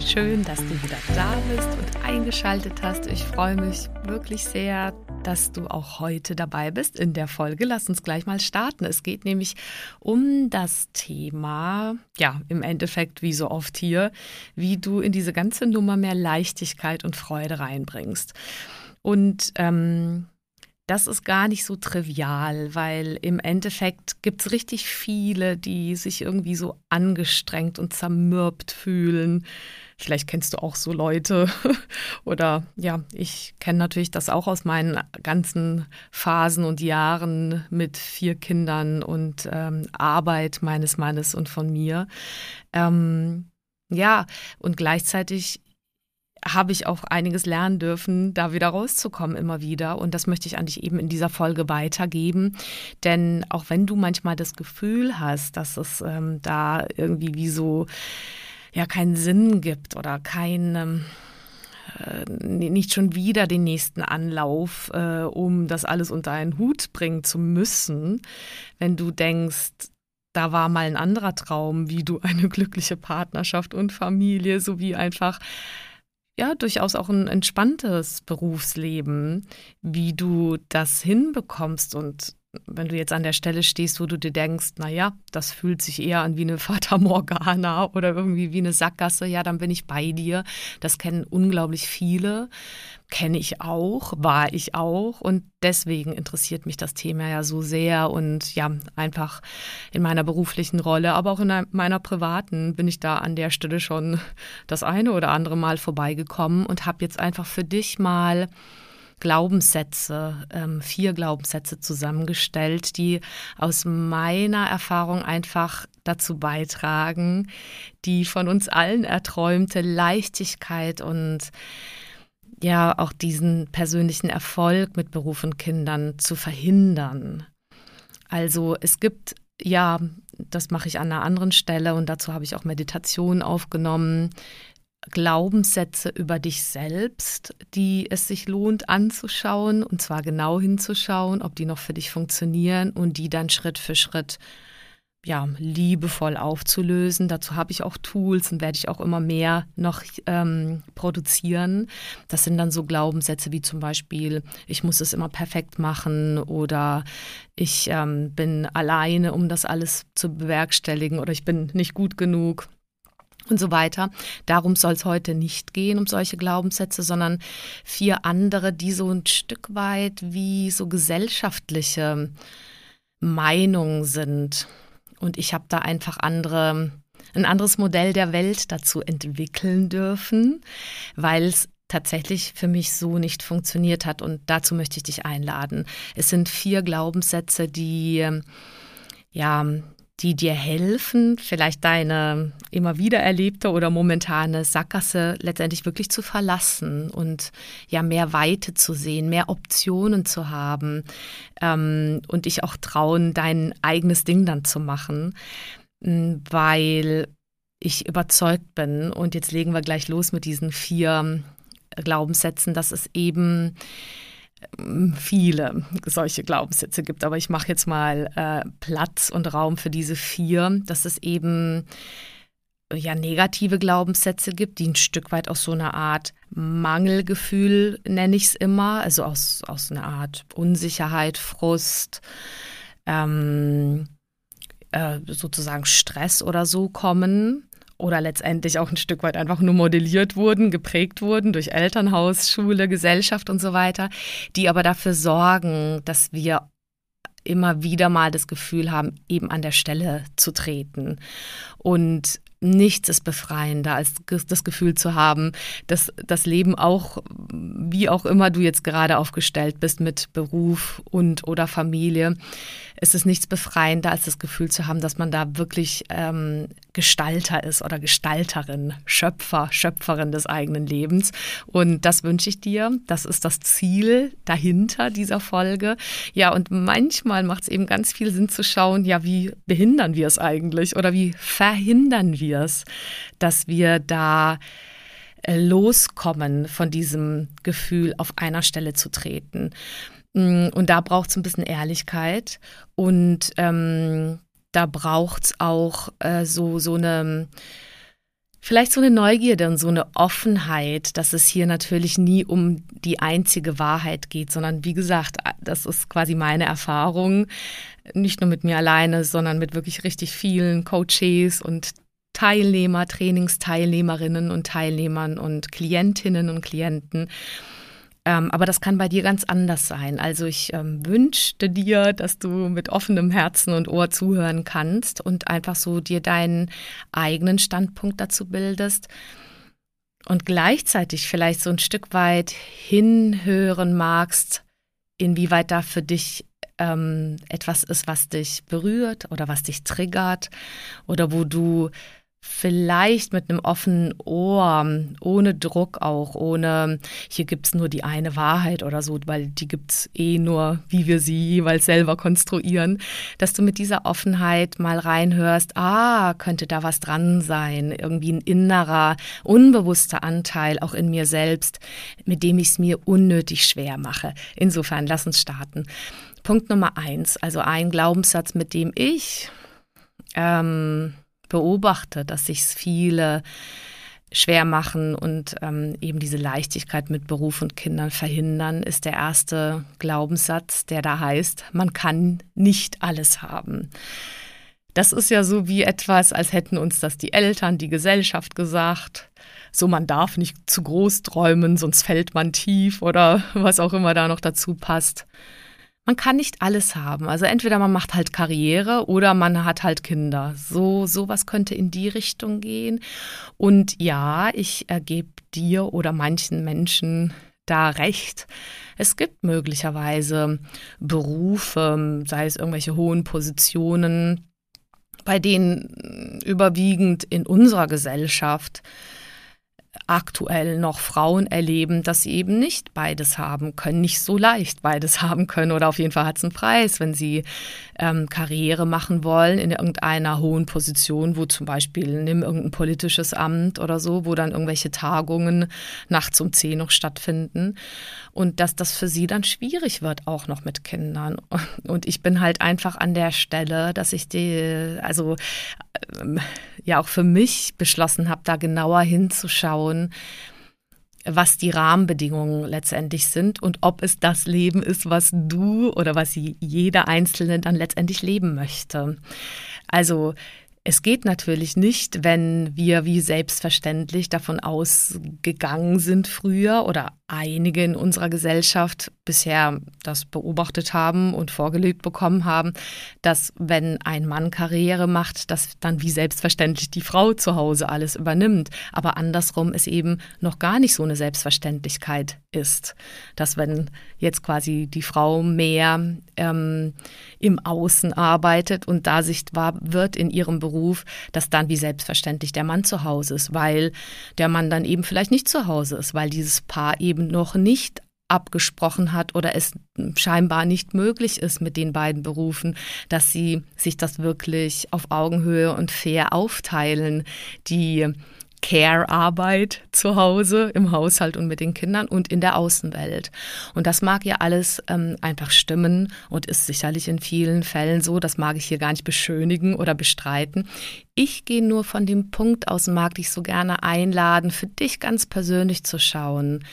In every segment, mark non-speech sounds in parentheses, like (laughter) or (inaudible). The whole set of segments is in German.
Schön, dass du wieder da bist und eingeschaltet hast. Ich freue mich wirklich sehr, dass du auch heute dabei bist in der Folge. Lass uns gleich mal starten. Es geht nämlich um das Thema, ja, im Endeffekt wie so oft hier, wie du in diese ganze Nummer mehr Leichtigkeit und Freude reinbringst. Und ähm, das ist gar nicht so trivial, weil im Endeffekt gibt es richtig viele, die sich irgendwie so angestrengt und zermürbt fühlen. Vielleicht kennst du auch so Leute. (laughs) Oder ja, ich kenne natürlich das auch aus meinen ganzen Phasen und Jahren mit vier Kindern und ähm, Arbeit meines Mannes und von mir. Ähm, ja, und gleichzeitig habe ich auch einiges lernen dürfen, da wieder rauszukommen immer wieder. Und das möchte ich an dich eben in dieser Folge weitergeben. Denn auch wenn du manchmal das Gefühl hast, dass es ähm, da irgendwie wie so ja keinen Sinn gibt oder kein ähm, äh, nicht schon wieder den nächsten Anlauf, äh, um das alles unter einen Hut bringen zu müssen, wenn du denkst, da war mal ein anderer Traum, wie du eine glückliche Partnerschaft und Familie sowie einfach ja, durchaus auch ein entspanntes Berufsleben, wie du das hinbekommst und wenn du jetzt an der Stelle stehst, wo du dir denkst, naja, das fühlt sich eher an wie eine (laughs) Fata Morgana oder irgendwie wie eine Sackgasse, ja, dann bin ich bei dir. Das kennen unglaublich viele, kenne ich auch, war ich auch und deswegen interessiert mich das Thema ja so sehr und ja, einfach in meiner beruflichen Rolle, aber auch in meiner privaten bin ich da an der Stelle schon das eine oder andere Mal vorbeigekommen und habe jetzt einfach für dich mal Glaubenssätze, ähm, vier Glaubenssätze zusammengestellt, die aus meiner Erfahrung einfach dazu beitragen, die von uns allen erträumte Leichtigkeit und ja auch diesen persönlichen Erfolg mit Beruf und Kindern zu verhindern. Also es gibt ja, das mache ich an einer anderen Stelle und dazu habe ich auch Meditation aufgenommen, Glaubenssätze über dich selbst, die es sich lohnt anzuschauen und zwar genau hinzuschauen, ob die noch für dich funktionieren und die dann Schritt für Schritt ja, liebevoll aufzulösen. Dazu habe ich auch Tools und werde ich auch immer mehr noch ähm, produzieren. Das sind dann so Glaubenssätze wie zum Beispiel, ich muss es immer perfekt machen oder ich ähm, bin alleine, um das alles zu bewerkstelligen oder ich bin nicht gut genug und so weiter. Darum soll es heute nicht gehen, um solche Glaubenssätze, sondern vier andere, die so ein Stück weit wie so gesellschaftliche Meinungen sind. Und ich habe da einfach andere, ein anderes Modell der Welt dazu entwickeln dürfen, weil es tatsächlich für mich so nicht funktioniert hat. Und dazu möchte ich dich einladen. Es sind vier Glaubenssätze, die ja die dir helfen, vielleicht deine immer wieder erlebte oder momentane Sackgasse letztendlich wirklich zu verlassen und ja mehr Weite zu sehen, mehr Optionen zu haben ähm, und dich auch trauen, dein eigenes Ding dann zu machen, weil ich überzeugt bin und jetzt legen wir gleich los mit diesen vier Glaubenssätzen, dass es eben viele solche Glaubenssätze gibt. Aber ich mache jetzt mal äh, Platz und Raum für diese vier, dass es eben ja negative Glaubenssätze gibt, die ein Stück weit aus so einer Art Mangelgefühl, nenne ich es immer, also aus, aus einer Art Unsicherheit, Frust, ähm, äh, sozusagen Stress oder so kommen oder letztendlich auch ein Stück weit einfach nur modelliert wurden, geprägt wurden durch Elternhaus, Schule, Gesellschaft und so weiter, die aber dafür sorgen, dass wir immer wieder mal das Gefühl haben, eben an der Stelle zu treten. Und nichts ist befreiender, als das Gefühl zu haben, dass das Leben auch, wie auch immer du jetzt gerade aufgestellt bist mit Beruf und oder Familie, es ist nichts befreiender, als das Gefühl zu haben, dass man da wirklich ähm, Gestalter ist oder Gestalterin, Schöpfer, Schöpferin des eigenen Lebens. Und das wünsche ich dir. Das ist das Ziel dahinter dieser Folge. Ja, und manchmal macht es eben ganz viel Sinn zu schauen, ja, wie behindern wir es eigentlich oder wie verhindern wir es, dass wir da äh, loskommen von diesem Gefühl, auf einer Stelle zu treten. Mm, und da braucht es ein bisschen Ehrlichkeit und ähm, da braucht es auch äh, so, so eine, vielleicht so eine Neugierde und so eine Offenheit, dass es hier natürlich nie um die einzige Wahrheit geht, sondern wie gesagt, das ist quasi meine Erfahrung, nicht nur mit mir alleine, sondern mit wirklich richtig vielen Coaches und Teilnehmer, Trainingsteilnehmerinnen und Teilnehmern und Klientinnen und Klienten ähm, aber das kann bei dir ganz anders sein. Also ich ähm, wünschte dir, dass du mit offenem Herzen und Ohr zuhören kannst und einfach so dir deinen eigenen Standpunkt dazu bildest und gleichzeitig vielleicht so ein Stück weit hinhören magst, inwieweit da für dich ähm, etwas ist, was dich berührt oder was dich triggert oder wo du vielleicht mit einem offenen Ohr, ohne Druck auch, ohne, hier gibt es nur die eine Wahrheit oder so, weil die gibt es eh nur, wie wir sie jeweils selber konstruieren, dass du mit dieser Offenheit mal reinhörst, ah, könnte da was dran sein, irgendwie ein innerer, unbewusster Anteil auch in mir selbst, mit dem ich es mir unnötig schwer mache. Insofern, lass uns starten. Punkt Nummer eins, also ein Glaubenssatz, mit dem ich ähm, beobachte, dass sich viele schwer machen und ähm, eben diese Leichtigkeit mit Beruf und Kindern verhindern, ist der erste Glaubenssatz, der da heißt, man kann nicht alles haben. Das ist ja so wie etwas, als hätten uns das die Eltern, die Gesellschaft gesagt. So, man darf nicht zu groß träumen, sonst fällt man tief oder was auch immer da noch dazu passt man kann nicht alles haben. Also entweder man macht halt Karriere oder man hat halt Kinder. So sowas könnte in die Richtung gehen. Und ja, ich ergebe dir oder manchen Menschen da recht. Es gibt möglicherweise Berufe, sei es irgendwelche hohen Positionen, bei denen überwiegend in unserer Gesellschaft aktuell noch Frauen erleben, dass sie eben nicht beides haben können, nicht so leicht beides (laughs) haben können oder auf jeden Fall hat es einen Preis, wenn sie ähm, Karriere machen wollen in irgendeiner hohen Position, wo zum Beispiel nimm irgendein politisches Amt oder so, wo dann irgendwelche Tagungen nachts um zehn noch stattfinden und dass das für sie dann schwierig wird, auch noch mit Kindern. (laughs) Und ich bin halt einfach an der Stelle, dass ich die, also ja auch für mich beschlossen habe, da genauer hinzuschauen, was die Rahmenbedingungen letztendlich sind und ob es das Leben ist, was du oder was jeder Einzelne dann letztendlich leben möchte. Also es geht natürlich nicht, wenn wir wie selbstverständlich davon ausgegangen sind früher oder einige in unserer Gesellschaft bisher das beobachtet haben und vorgelegt bekommen haben, dass wenn ein Mann Karriere macht, dass dann wie selbstverständlich die Frau zu Hause alles übernimmt. Aber andersrum ist eben noch gar nicht so eine Selbstverständlichkeit ist, dass wenn jetzt quasi die Frau mehr ähm, im Außen arbeitet und da sichtbar wird in ihrem Beruf, dass dann wie selbstverständlich der Mann zu Hause ist, weil der Mann dann eben vielleicht nicht zu Hause ist, weil dieses Paar eben noch nicht abgesprochen hat oder es scheinbar nicht möglich ist mit den beiden Berufen, dass sie sich das wirklich auf Augenhöhe und fair aufteilen, die Care-Arbeit zu Hause, im Haushalt und mit den Kindern und in der Außenwelt. Und das mag ja alles ähm, einfach stimmen und ist sicherlich in vielen Fällen so. Das mag ich hier gar nicht beschönigen oder bestreiten. Ich gehe nur von dem Punkt aus, mag dich so gerne einladen, für dich ganz persönlich zu schauen.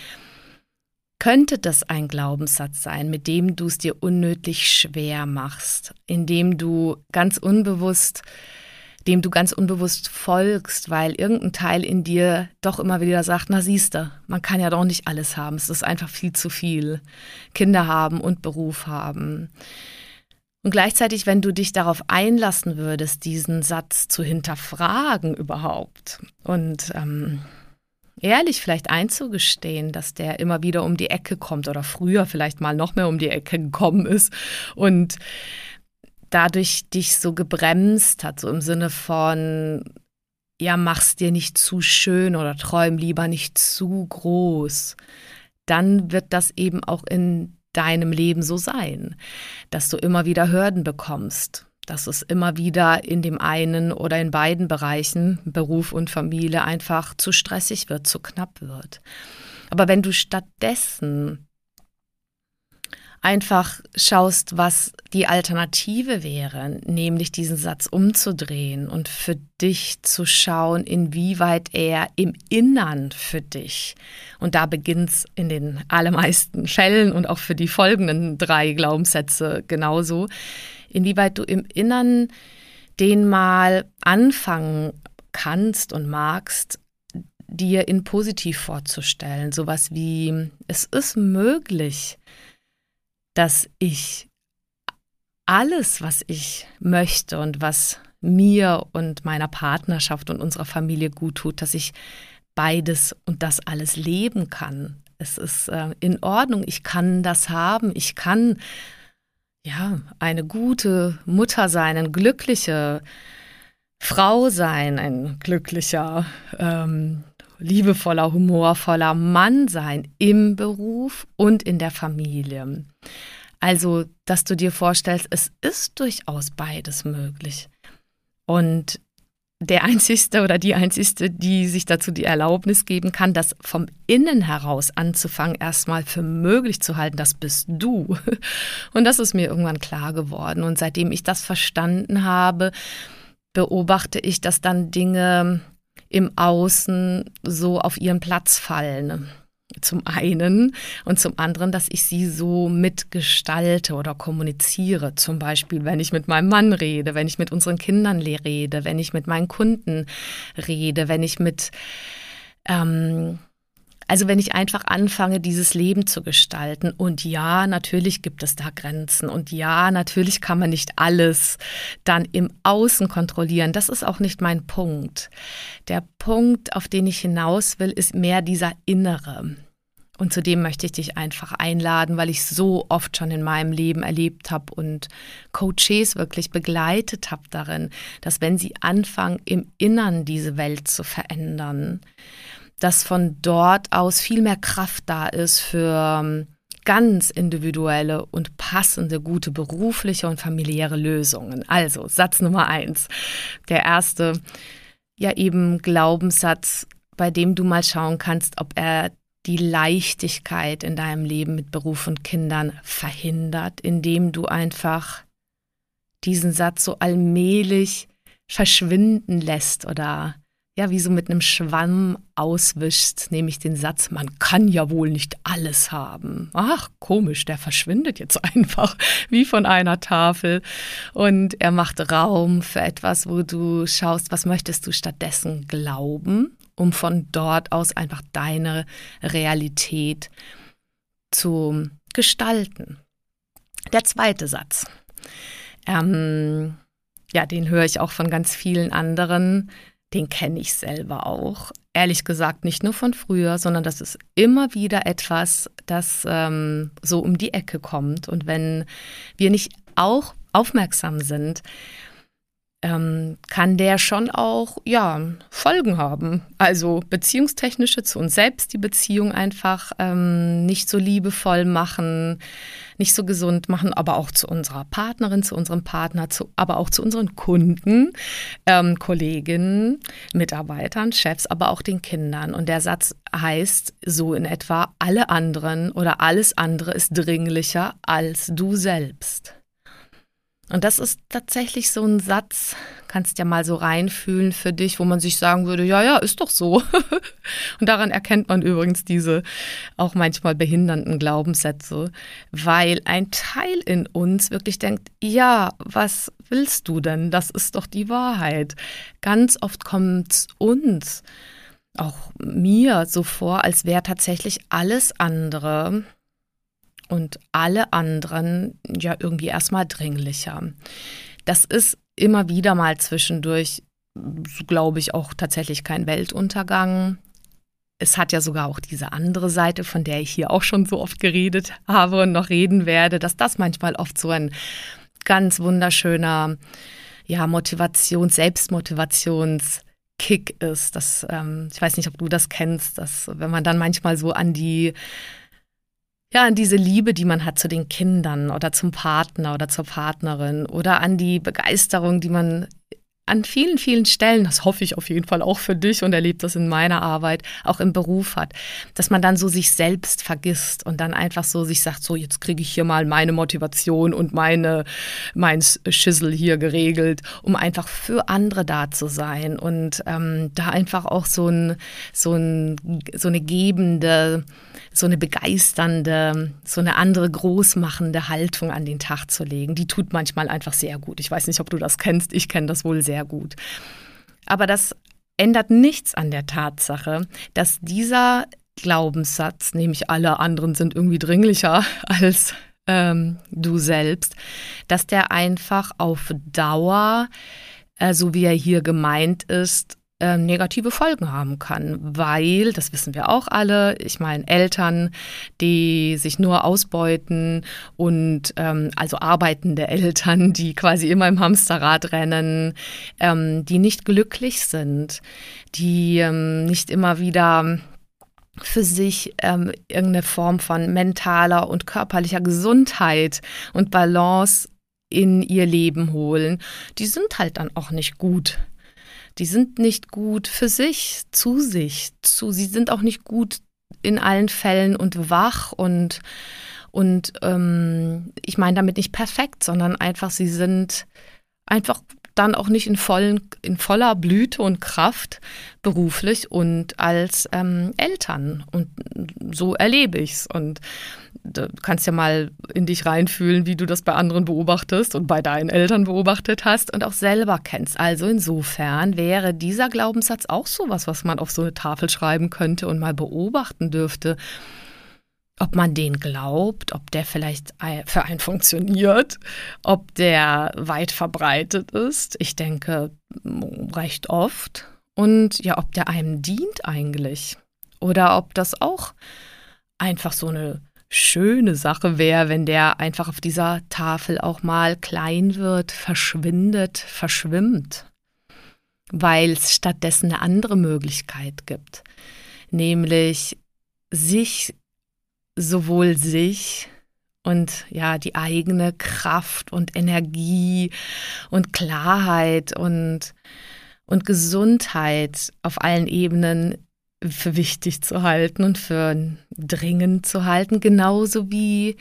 Könnte das ein Glaubenssatz sein, mit dem du es dir unnötig schwer machst, indem du ganz unbewusst dem du ganz unbewusst folgst, weil irgendein Teil in dir doch immer wieder sagt, na siehste, man kann ja doch nicht alles haben, es ist einfach viel zu viel. Kinder haben und Beruf haben. Und gleichzeitig, wenn du dich darauf einlassen würdest, diesen Satz zu hinterfragen überhaupt und ähm, ehrlich vielleicht einzugestehen, dass der immer wieder um die Ecke kommt oder früher vielleicht mal noch mehr um die Ecke gekommen ist und dadurch dich so gebremst hat, so im Sinne von, ja, mach's dir nicht zu schön oder träum lieber nicht zu groß, dann wird das eben auch in deinem Leben so sein, dass du immer wieder Hürden bekommst, dass es immer wieder in dem einen oder in beiden Bereichen, Beruf und Familie, einfach zu stressig wird, zu knapp wird. Aber wenn du stattdessen einfach schaust, was die Alternative wäre, nämlich diesen Satz umzudrehen und für dich zu schauen, inwieweit er im Innern für dich, und da beginnt es in den allermeisten Fällen und auch für die folgenden drei Glaubenssätze genauso, inwieweit du im Innern den mal anfangen kannst und magst, dir in positiv vorzustellen. Sowas wie, es ist möglich, dass ich alles, was ich möchte und was mir und meiner Partnerschaft und unserer Familie gut tut, dass ich beides und das alles leben kann. Es ist äh, in Ordnung, ich kann das haben, ich kann ja eine gute Mutter sein, eine glückliche Frau sein, ein glücklicher, ähm, liebevoller, humorvoller Mann sein im Beruf und in der Familie. Also, dass du dir vorstellst, es ist durchaus beides möglich. Und der Einzige oder die Einzige, die sich dazu die Erlaubnis geben kann, das vom Innen heraus anzufangen, erstmal für möglich zu halten, das bist du. (laughs) Und das ist mir irgendwann klar geworden. Und seitdem ich das verstanden habe, beobachte ich, dass dann Dinge im Außen so auf ihren Platz fallen. Zum einen und zum anderen, dass ich sie so mitgestalte oder kommuniziere. Zum Beispiel, wenn ich mit meinem Mann rede, wenn ich mit unseren Kindern rede, wenn ich mit meinen Kunden rede, wenn ich mit ähm, also wenn ich einfach anfange, dieses Leben zu gestalten und ja, natürlich gibt es da Grenzen und ja, natürlich kann man nicht alles dann im Außen kontrollieren. Das ist auch nicht mein Punkt. Der Punkt, auf den ich hinaus will, ist mehr dieser innere. Und zu dem möchte ich dich einfach einladen, weil ich so oft schon in meinem Leben erlebt habe und Coaches wirklich begleitet habe darin, dass wenn sie anfangen, im Innern diese Welt zu verändern, dass von dort aus viel mehr Kraft da ist für ähm, ganz individuelle und passende, gute berufliche und familiäre Lösungen. Also Satz Nummer eins. Der erste, ja eben Glaubenssatz, bei dem du mal schauen kannst, ob er die Leichtigkeit in deinem Leben mit Beruf und Kindern verhindert, indem du einfach diesen Satz so allmählich verschwinden lässt oder ja, wie so mit einem Schwamm auswischst, nämlich den Satz, man kann ja wohl nicht alles haben. Ach, komisch, der verschwindet jetzt (laughs) einfach wie von einer Tafel. Und er macht Raum für etwas, wo du schaust, was möchtest du stattdessen glauben, um von dort aus einfach deine Realität zu gestalten. Der zweite Satz. Ähm, ja, den höre ich auch von ganz vielen anderen den kenne ich selber auch. Ehrlich gesagt, nicht nur von früher, sondern das ist immer wieder etwas, das ähm, so um die Ecke kommt. Und wenn wir nicht auch aufmerksam sind, ähm, kann der schon auch ja Folgen haben. Also beziehungstechnische zu uns selbst die Beziehung einfach ähm, nicht so liebevoll machen, nicht so gesund machen, aber auch zu unserer Partnerin, zu unserem Partner, zu, aber auch zu unseren Kunden, ähm, Kolleginnen, Mitarbeitern, Chefs, aber auch den Kindern. Und der Satz heißt so in etwa, alle anderen oder alles andere ist dringlicher als du selbst. Und das ist tatsächlich so ein Satz, kannst ja mal so reinfühlen für dich, wo man sich sagen würde, ja, ja, ist doch so. (laughs) Und daran erkennt man übrigens diese auch manchmal behindernden Glaubenssätze, weil ein Teil in uns wirklich denkt, ja, was willst du denn? Das ist doch die Wahrheit. Ganz oft kommt uns, auch mir so vor, als wäre tatsächlich alles andere und alle anderen ja irgendwie erstmal dringlicher. Das ist immer wieder mal zwischendurch, glaube ich, auch tatsächlich kein Weltuntergang. Es hat ja sogar auch diese andere Seite, von der ich hier auch schon so oft geredet habe und noch reden werde, dass das manchmal oft so ein ganz wunderschöner ja, Motivations-, Selbstmotivationskick ist. Das, ähm, ich weiß nicht, ob du das kennst, dass wenn man dann manchmal so an die ja, an diese Liebe, die man hat zu den Kindern oder zum Partner oder zur Partnerin oder an die Begeisterung, die man an vielen, vielen Stellen, das hoffe ich auf jeden Fall auch für dich und erlebt das in meiner Arbeit, auch im Beruf hat, dass man dann so sich selbst vergisst und dann einfach so sich sagt, so jetzt kriege ich hier mal meine Motivation und meine, mein Schissel hier geregelt, um einfach für andere da zu sein und ähm, da einfach auch so, ein, so, ein, so eine gebende, so eine begeisternde, so eine andere großmachende Haltung an den Tag zu legen. Die tut manchmal einfach sehr gut. Ich weiß nicht, ob du das kennst, ich kenne das wohl sehr sehr gut. Aber das ändert nichts an der Tatsache, dass dieser Glaubenssatz, nämlich alle anderen sind irgendwie dringlicher (laughs) als ähm, du selbst, dass der einfach auf Dauer, äh, so wie er hier gemeint ist, äh, negative Folgen haben kann, weil, das wissen wir auch alle, ich meine, Eltern, die sich nur ausbeuten und ähm, also arbeitende (laughs) Eltern, die quasi immer im Hamsterrad rennen, ähm, die nicht glücklich sind, die ähm, nicht immer wieder für sich ähm, irgendeine Form von mentaler und körperlicher Gesundheit und Balance in ihr Leben holen, die sind halt dann auch nicht gut die sind nicht gut für sich, zu sich, zu, sie sind auch nicht gut in allen Fällen und wach und, und ähm, ich meine damit nicht perfekt, sondern einfach, sie sind einfach dann auch nicht in, vollen, in voller Blüte und Kraft beruflich und als ähm, Eltern. Und so erlebe ich es. Und du kannst ja mal in dich reinfühlen, wie du das bei anderen beobachtest und bei deinen Eltern beobachtet hast und auch selber kennst. Also insofern wäre dieser Glaubenssatz auch sowas, was man auf so eine Tafel schreiben könnte und mal beobachten dürfte ob man den glaubt, ob der vielleicht für einen funktioniert, ob der weit verbreitet ist. Ich denke, recht oft. Und ja, ob der einem dient eigentlich. Oder ob das auch einfach so eine schöne Sache wäre, wenn der einfach auf dieser Tafel auch mal klein wird, verschwindet, verschwimmt. Weil es stattdessen eine andere Möglichkeit gibt. Nämlich sich sowohl sich und ja, die eigene Kraft und Energie und Klarheit und, und Gesundheit auf allen Ebenen für wichtig zu halten und für dringend zu halten, genauso wie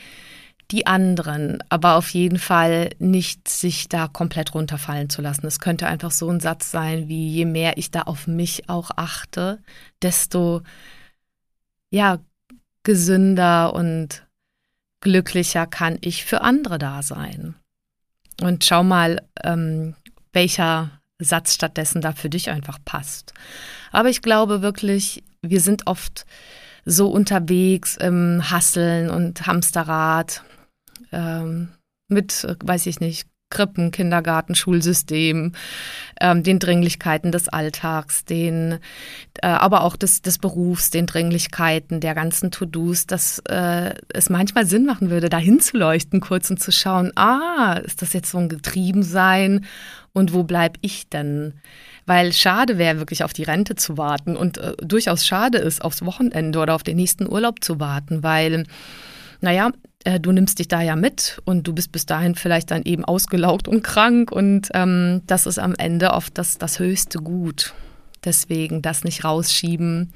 die anderen, aber auf jeden Fall nicht sich da komplett runterfallen zu lassen. Es könnte einfach so ein Satz sein, wie je mehr ich da auf mich auch achte, desto ja, gesünder und glücklicher kann ich für andere da sein. Und schau mal, ähm, welcher Satz stattdessen da für dich einfach passt. Aber ich glaube wirklich, wir sind oft so unterwegs im Hasseln und Hamsterrad ähm, mit, weiß ich nicht, Krippen, Kindergarten, Schulsystem, ähm, den Dringlichkeiten des Alltags, den, äh, aber auch des, des Berufs, den Dringlichkeiten der ganzen To-Dos, dass äh, es manchmal Sinn machen würde, da hinzuleuchten kurz und zu schauen, ah, ist das jetzt so ein Getriebensein und wo bleib ich denn? Weil schade wäre, wirklich auf die Rente zu warten und äh, durchaus schade ist, aufs Wochenende oder auf den nächsten Urlaub zu warten, weil, naja, äh, du nimmst dich da ja mit und du bist bis dahin vielleicht dann eben ausgelaugt und krank und ähm, das ist am Ende oft das, das höchste Gut. Deswegen das nicht rausschieben,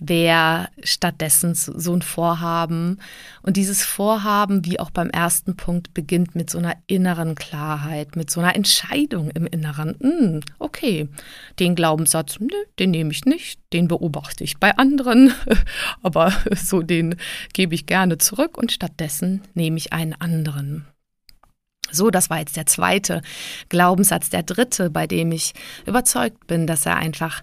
wäre stattdessen so ein Vorhaben. Und dieses Vorhaben, wie auch beim ersten Punkt, beginnt mit so einer inneren Klarheit, mit so einer Entscheidung im Inneren. Hm, okay, den Glaubenssatz, nö, den nehme ich nicht, den beobachte ich bei anderen, (laughs) aber so den gebe ich gerne zurück und stattdessen nehme ich einen anderen. So, das war jetzt der zweite Glaubenssatz. Der dritte, bei dem ich überzeugt bin, dass er einfach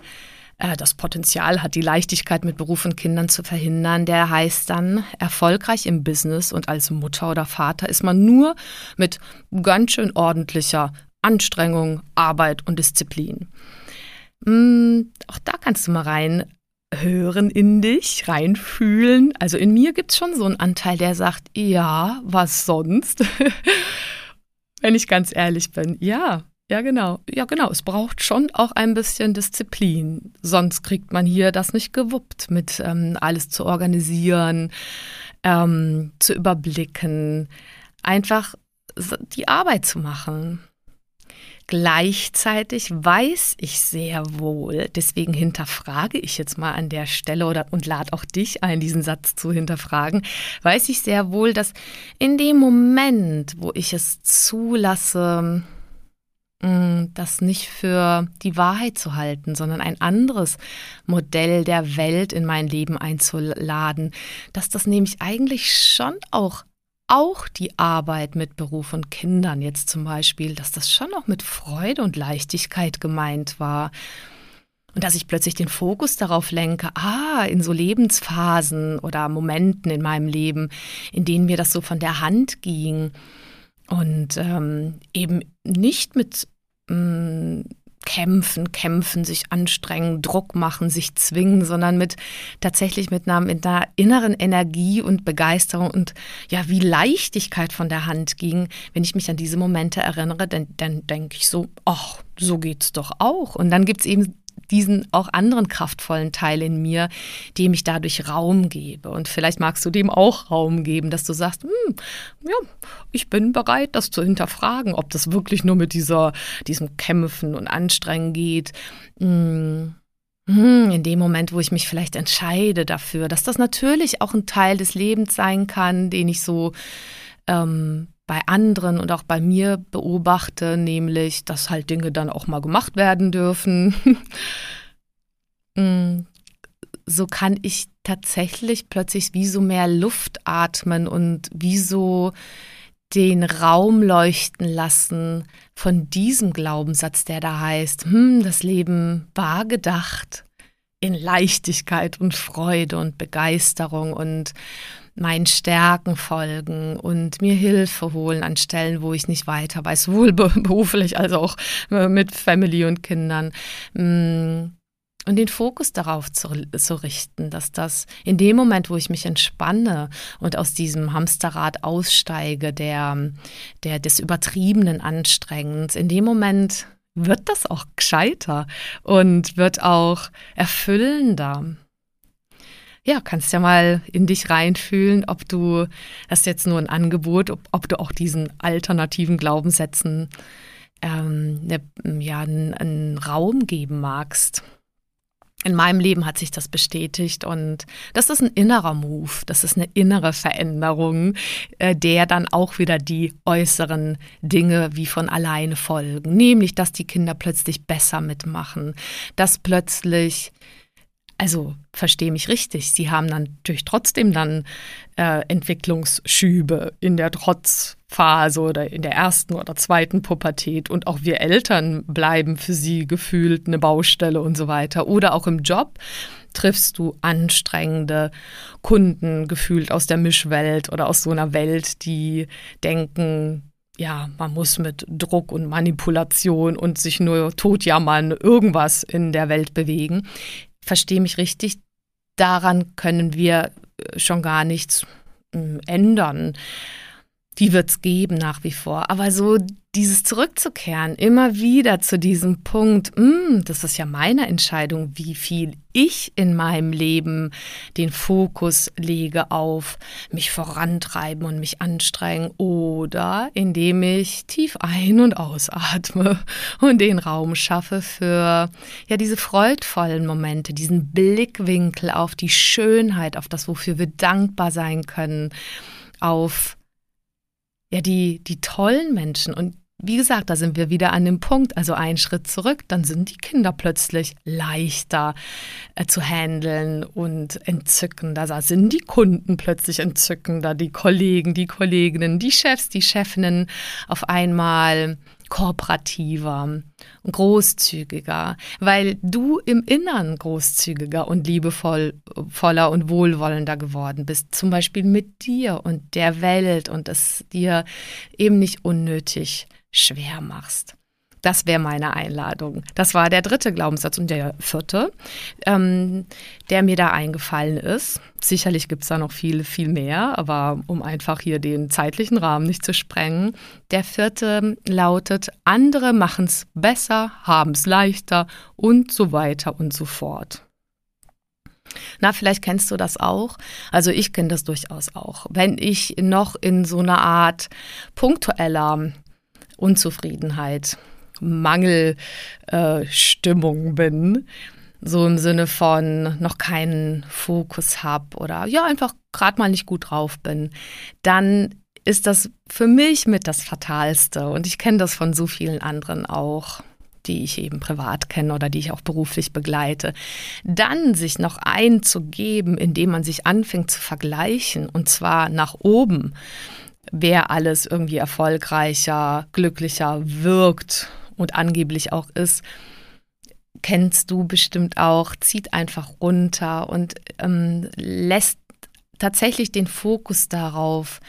äh, das Potenzial hat, die Leichtigkeit mit Beruf und Kindern zu verhindern, der heißt dann, erfolgreich im Business und als Mutter oder Vater ist man nur mit ganz schön ordentlicher Anstrengung, Arbeit und Disziplin. Hm, auch da kannst du mal rein hören in dich, reinfühlen. Also in mir gibt es schon so einen Anteil, der sagt, ja, was sonst? (laughs) Wenn ich ganz ehrlich bin, ja, ja, genau. Ja, genau. Es braucht schon auch ein bisschen Disziplin. Sonst kriegt man hier das nicht gewuppt, mit ähm, alles zu organisieren, ähm, zu überblicken, einfach die Arbeit zu machen. Gleichzeitig weiß ich sehr wohl, deswegen hinterfrage ich jetzt mal an der Stelle oder und lade auch dich ein, diesen Satz zu hinterfragen, weiß ich sehr wohl, dass in dem Moment, wo ich es zulasse, das nicht für die Wahrheit zu halten, sondern ein anderes Modell der Welt in mein Leben einzuladen, dass das nämlich eigentlich schon auch auch die Arbeit mit Beruf und Kindern jetzt zum Beispiel, dass das schon auch mit Freude und Leichtigkeit gemeint war. Und dass ich plötzlich den Fokus darauf lenke, ah, in so Lebensphasen oder Momenten in meinem Leben, in denen mir das so von der Hand ging und ähm, eben nicht mit mh, mm, kämpfen, kämpfen, sich anstrengen, Druck machen, sich zwingen, sondern mit tatsächlich mit einer, mit einer inneren Energie und Begeisterung und ja, wie Leichtigkeit von der Hand ging. Wenn ich mich an diese Momente erinnere, dann, dann denke ich so, ach, so geht's doch auch. Und dann gibt es eben diesen auch anderen kraftvollen Teil in mir, dem ich dadurch Raum gebe. Und vielleicht magst du dem auch Raum geben, dass du sagst, hm, ja, ich bin bereit, das zu hinterfragen, ob das wirklich nur mit dieser, diesem Kämpfen und Anstrengen geht. Hm, hm in dem Moment, wo ich mich vielleicht entscheide dafür, dass das natürlich auch ein Teil des Lebens sein kann, den ich so ähm, bei anderen und auch bei mir beobachte, nämlich, dass halt Dinge dann auch mal gemacht werden dürfen. (laughs) Mm, so kann ich tatsächlich plötzlich wie so mehr Luft atmen und wie so den Raum leuchten lassen von diesem Glaubenssatz, der da heißt, hm, das Leben war gedacht in Leichtigkeit und Freude und Begeisterung und meinen Stärken folgen und mir Hilfe holen an Stellen, wo ich nicht weiter weiß, sowohl (laughs) beruflich als auch äh, mit Family und Kindern. Mm, und den Fokus darauf zu, zu, richten, dass das in dem Moment, wo ich mich entspanne und aus diesem Hamsterrad aussteige, der, der des übertriebenen Anstrengens, in dem Moment wird das auch gescheiter und wird auch erfüllender ja, kannst ja mal in dich reinfühlen, ob du das jetzt nur ein Angebot, ob, ob du auch diesen alternativen Glaubenssätzen ähm, ne, ja, einen, einen Raum geben magst. In meinem Leben hat sich das bestätigt und das ist ein innerer Move, das ist eine innere Veränderung, äh, der dann auch wieder die äußeren Dinge wie von alleine folgen, nämlich dass die Kinder plötzlich besser mitmachen, dass plötzlich also verstehe mich richtig, sie haben dann natürlich trotzdem dann äh, Entwicklungsschübe in der Trotzphase oder in der ersten oder zweiten Pubertät. Und auch wir Eltern bleiben für sie gefühlt eine Baustelle und so weiter. Oder auch im Job triffst du anstrengende Kunden gefühlt aus der Mischwelt oder aus so einer Welt, die denken, ja, man muss mit Druck und Manipulation und sich nur totjammern irgendwas in der Welt bewegen verstehe mich richtig, daran können wir äh, schon gar nichts hm, ändern. Die wird es geben nach wie vor. Aber so dieses zurückzukehren, immer wieder zu diesem Punkt, mh, hm, das ist ja meine Entscheidung, wie viel ich in meinem Leben den Fokus lege auf mich vorantreiben und mich anstrengen oder indem ich tief ein- und ausatme (laughs) und den Raum schaffe für ja diese freudvollen Momente, diesen Blickwinkel auf die Schönheit, auf das, wofür wir dankbar sein können, auf ja, die, die tollen Menschen. Und wie gesagt, da sind wir wieder an dem Punkt, also einen Schritt zurück, dann sind die Kinder plötzlich leichter äh, zu handeln und entzückender. Da sind die Kunden plötzlich entzückender, die Kollegen, die Kolleginnen, die Chefs, die Chefinnen auf einmal kooperativer, großzügiger, weil du im Innern großzügiger und liebevoller und wohlwollender geworden bist, zum Beispiel mit dir und der Welt und es dir eben nicht unnötig schwer machst. Das wäre meine Einladung. Das war der dritte Glaubenssatz. Und der vierte, ähm, der mir da eingefallen ist. Sicherlich gibt es da noch viel, viel mehr, aber um einfach hier den zeitlichen Rahmen nicht zu sprengen. Der vierte lautet, andere machen es besser, haben es leichter und so weiter und so fort. Na, vielleicht kennst du das auch. Also ich kenne das durchaus auch. Wenn ich noch in so einer Art punktueller Unzufriedenheit Mangelstimmung äh, bin. So im Sinne von noch keinen Fokus habe oder ja, einfach gerade mal nicht gut drauf bin, dann ist das für mich mit das Fatalste. Und ich kenne das von so vielen anderen auch die ich eben privat kenne oder die ich auch beruflich begleite, dann sich noch einzugeben, indem man sich anfängt zu vergleichen und zwar nach oben, wer alles irgendwie erfolgreicher, glücklicher wirkt und angeblich auch ist, kennst du bestimmt auch, zieht einfach runter und ähm, lässt tatsächlich den Fokus darauf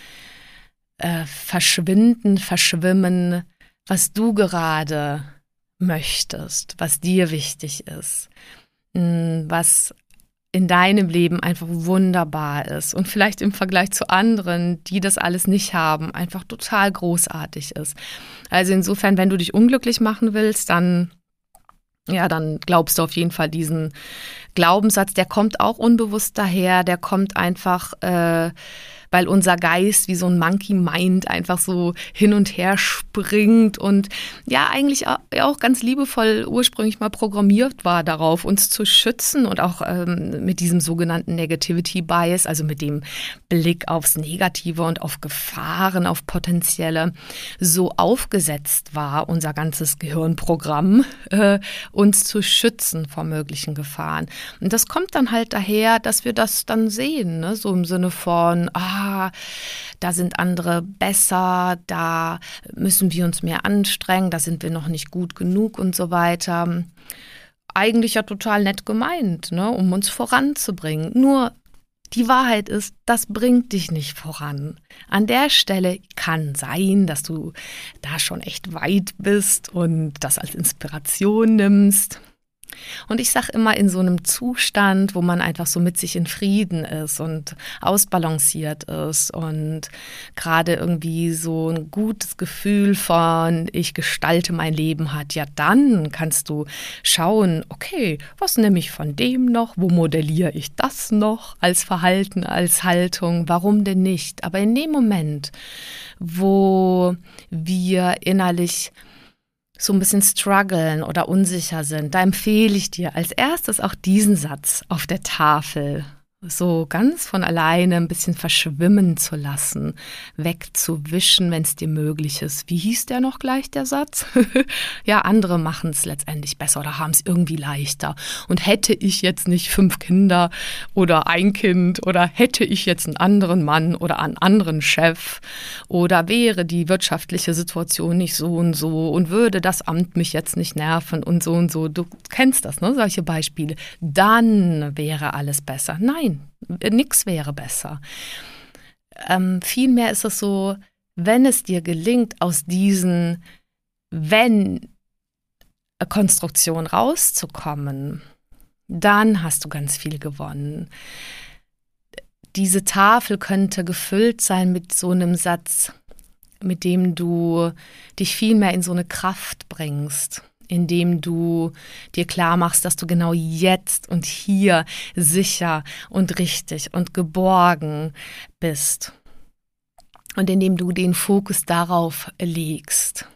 äh, verschwinden, verschwimmen, was du gerade möchtest, was dir wichtig ist, hm, was in deinem Leben einfach wunderbar ist und vielleicht im Vergleich zu anderen, die das alles nicht haben, einfach total großartig ist. Also insofern, wenn du dich unglücklich machen willst, dann ja, dann glaubst du auf jeden Fall diesen Glaubenssatz, der kommt auch unbewusst daher, der kommt einfach äh, weil unser Geist wie so ein Monkey Mind einfach so hin und her springt und ja, eigentlich auch ganz liebevoll ursprünglich mal programmiert war darauf, uns zu schützen und auch ähm, mit diesem sogenannten Negativity Bias, also mit dem Blick aufs Negative und auf Gefahren, auf potenzielle, so aufgesetzt war, unser ganzes Gehirnprogramm, äh, uns zu schützen vor möglichen Gefahren. Und das kommt dann halt daher, dass wir das dann sehen, ne? so im Sinne von, ah, da sind andere besser, da müssen wir uns mehr anstrengen, da sind wir noch nicht gut genug und so weiter. Eigentlich ja total nett gemeint, ne, um uns voranzubringen. Nur die Wahrheit ist, das bringt dich nicht voran. An der Stelle kann sein, dass du da schon echt weit bist und das als Inspiration nimmst. Und ich sage immer in so einem Zustand, wo man einfach so mit sich in Frieden ist und ausbalanciert ist und gerade irgendwie so ein gutes Gefühl von ich gestalte mein Leben hat, ja dann kannst du schauen, okay, was nehme ich von dem noch, wo modelliere ich das noch als Verhalten, als Haltung, warum denn nicht? Aber in dem Moment, wo wir innerlich so ein bisschen strugglen oder unsicher sind, da empfehle ich dir als erstes auch diesen Satz auf der Tafel so ganz von alleine ein bisschen verschwimmen zu lassen, wegzuwischen, wenn es dir möglich ist. Wie hieß der noch gleich, der Satz? (laughs) ja, andere machen es letztendlich besser oder haben es irgendwie leichter. Und hätte ich jetzt nicht fünf Kinder oder ein Kind oder hätte ich jetzt einen anderen Mann oder einen anderen Chef oder wäre die wirtschaftliche Situation nicht so und so und würde das Amt mich jetzt nicht nerven und so und so. Du kennst das, ne? Solche Beispiele. Dann wäre alles besser. Nein Nein, nichts wäre besser. Ähm, vielmehr ist es so, wenn es dir gelingt, aus diesen Wenn-Konstruktionen rauszukommen, dann hast du ganz viel gewonnen. Diese Tafel könnte gefüllt sein mit so einem Satz, mit dem du dich viel mehr in so eine Kraft bringst indem du dir klar machst, dass du genau jetzt und hier sicher und richtig und geborgen bist. Und indem du den Fokus darauf legst.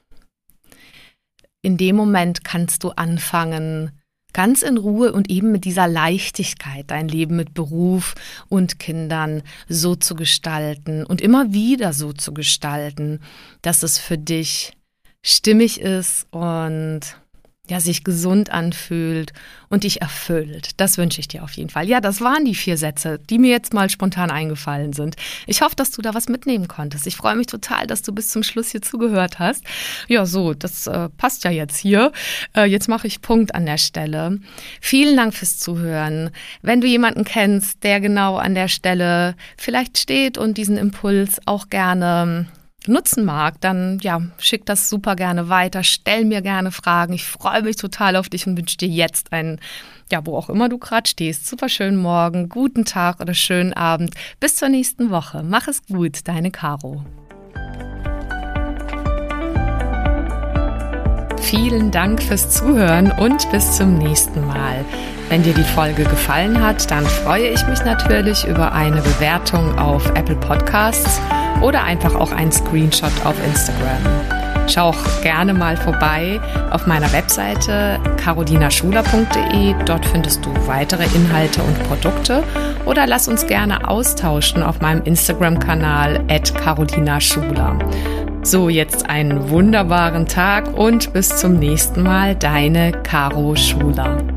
In dem Moment kannst du anfangen, ganz in Ruhe und eben mit dieser Leichtigkeit dein Leben mit Beruf und Kindern so zu gestalten und immer wieder so zu gestalten, dass es für dich stimmig ist und ja, sich gesund anfühlt und dich erfüllt. Das wünsche ich dir auf jeden Fall. Ja, das waren die vier Sätze, die mir jetzt mal spontan eingefallen sind. Ich hoffe, dass du da was mitnehmen konntest. Ich freue mich total, dass du bis zum Schluss hier zugehört hast. Ja, so, das äh, passt ja jetzt hier. Äh, jetzt mache ich Punkt an der Stelle. Vielen Dank fürs Zuhören. Wenn du jemanden kennst, der genau an der Stelle vielleicht steht und diesen Impuls auch gerne nutzen mag, dann ja, schick das super gerne weiter, stell mir gerne Fragen. Ich freue mich total auf dich und wünsche dir jetzt einen, ja, wo auch immer du gerade stehst, super schönen Morgen, guten Tag oder schönen Abend. Bis zur nächsten Woche. Mach es gut, deine Caro. Vielen Dank fürs Zuhören und bis zum nächsten Mal. Wenn dir die Folge gefallen hat, dann freue ich mich natürlich über eine Bewertung auf Apple Podcasts oder einfach auch einen Screenshot auf Instagram. Schau auch gerne mal vorbei auf meiner Webseite carolinaschuler.de. Dort findest du weitere Inhalte und Produkte. Oder lass uns gerne austauschen auf meinem Instagram-Kanal at carolinaschuler. So, jetzt einen wunderbaren Tag und bis zum nächsten Mal, deine Caro Schuler.